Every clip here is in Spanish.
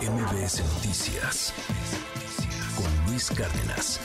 MBS Noticias con Luis Cárdenas.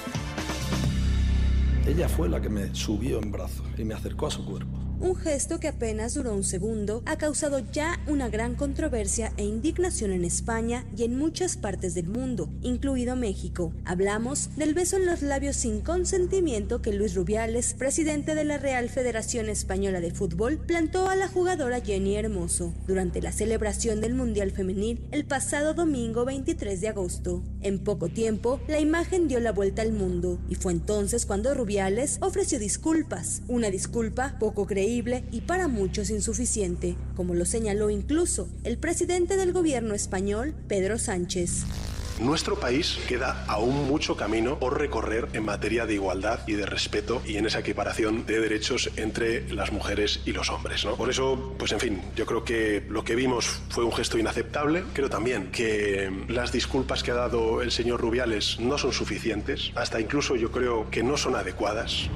Ella fue la que me subió en brazos y me acercó a su cuerpo. Un gesto que apenas duró un segundo ha causado ya una gran controversia e indignación en España y en muchas partes del mundo, incluido México. Hablamos del beso en los labios sin consentimiento que Luis Rubiales, presidente de la Real Federación Española de Fútbol, plantó a la jugadora Jenny Hermoso durante la celebración del Mundial Femenil el pasado domingo 23 de agosto. En poco tiempo, la imagen dio la vuelta al mundo y fue entonces cuando Rubiales ofreció disculpas, una disculpa poco creíble y para muchos insuficiente, como lo señaló incluso el presidente del gobierno español, Pedro Sánchez. Nuestro país queda aún mucho camino por recorrer en materia de igualdad y de respeto y en esa equiparación de derechos entre las mujeres y los hombres. ¿no? Por eso, pues en fin, yo creo que lo que vimos fue un gesto inaceptable. Creo también que las disculpas que ha dado el señor Rubiales no son suficientes, hasta incluso yo creo que no son adecuadas.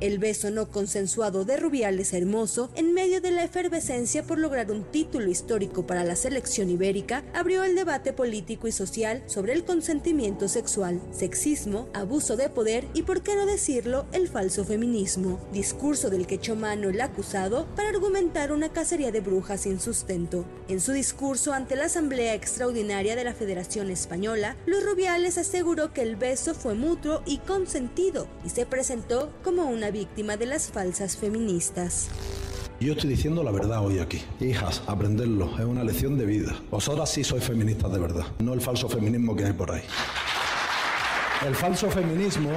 El beso no consensuado de Rubiales Hermoso, en medio de la efervescencia por lograr un título histórico para la selección ibérica, abrió el debate político y social sobre el consentimiento sexual, sexismo, abuso de poder y, por qué no decirlo, el falso feminismo. Discurso del que echó mano el acusado para argumentar una cacería de brujas sin sustento. En su discurso ante la Asamblea Extraordinaria de la Federación Española, Luis Rubiales aseguró que el beso fue mutuo y consentido y se presentó como una víctima de las falsas feministas. Yo estoy diciendo la verdad hoy aquí. Hijas, aprenderlo, es una lección de vida. Vosotras sí sois feministas de verdad, no el falso feminismo que hay por ahí. El falso feminismo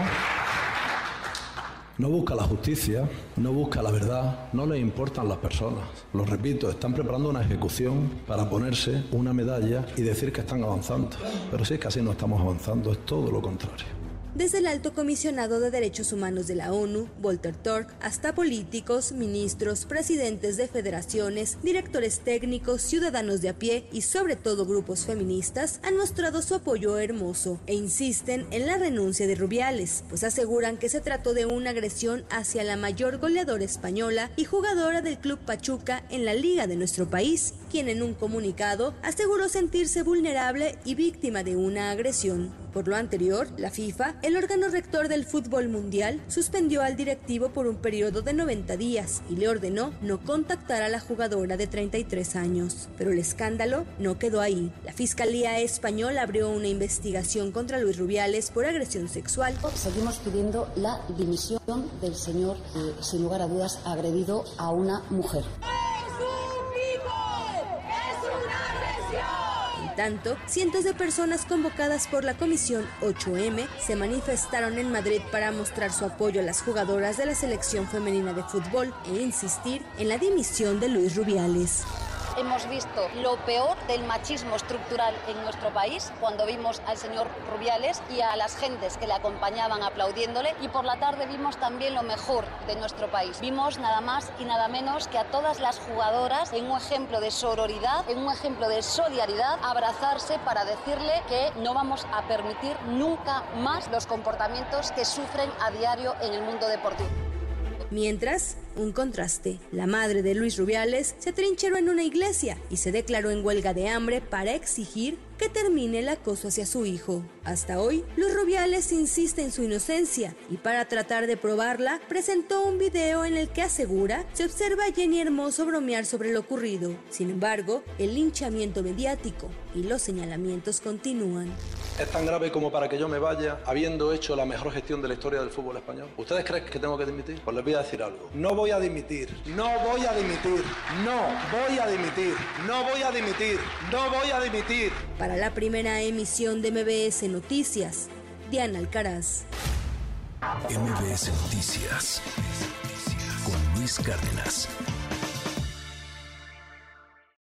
no busca la justicia, no busca la verdad, no le importan las personas. Lo repito, están preparando una ejecución para ponerse una medalla y decir que están avanzando. Pero si es que así no estamos avanzando, es todo lo contrario. Desde el alto comisionado de derechos humanos de la ONU, Walter Turk, hasta políticos, ministros, presidentes de federaciones, directores técnicos, ciudadanos de a pie y sobre todo grupos feministas han mostrado su apoyo hermoso e insisten en la renuncia de Rubiales, pues aseguran que se trató de una agresión hacia la mayor goleadora española y jugadora del Club Pachuca en la liga de nuestro país, quien en un comunicado aseguró sentirse vulnerable y víctima de una agresión. Por lo anterior, la FIFA, el órgano rector del fútbol mundial, suspendió al directivo por un periodo de 90 días y le ordenó no contactar a la jugadora de 33 años. Pero el escándalo no quedó ahí. La Fiscalía Española abrió una investigación contra Luis Rubiales por agresión sexual. Seguimos pidiendo la dimisión del señor que, sin lugar a dudas, agredido a una mujer. Tanto, cientos de personas convocadas por la Comisión 8M se manifestaron en Madrid para mostrar su apoyo a las jugadoras de la selección femenina de fútbol e insistir en la dimisión de Luis Rubiales hemos visto lo peor del machismo estructural en nuestro país cuando vimos al señor Rubiales y a las gentes que le acompañaban aplaudiéndole y por la tarde vimos también lo mejor de nuestro país. Vimos nada más y nada menos que a todas las jugadoras en un ejemplo de sororidad, en un ejemplo de solidaridad, abrazarse para decirle que no vamos a permitir nunca más los comportamientos que sufren a diario en el mundo deportivo. Mientras, un contraste. La madre de Luis Rubiales se trincheró en una iglesia y se declaró en huelga de hambre para exigir que termine el acoso hacia su hijo. Hasta hoy, Luis Rubiales insiste en su inocencia y para tratar de probarla, presentó un video en el que asegura se observa a Jenny Hermoso bromear sobre lo ocurrido. Sin embargo, el linchamiento mediático y los señalamientos continúan. Es tan grave como para que yo me vaya habiendo hecho la mejor gestión de la historia del fútbol español. ¿Ustedes creen que tengo que dimitir? Pues les voy a decir algo. No voy a dimitir, no voy a dimitir, no voy a dimitir, no voy a dimitir, no voy a dimitir. Para la primera emisión de MBS Noticias, Diana Alcaraz. MBS Noticias con Luis Cárdenas.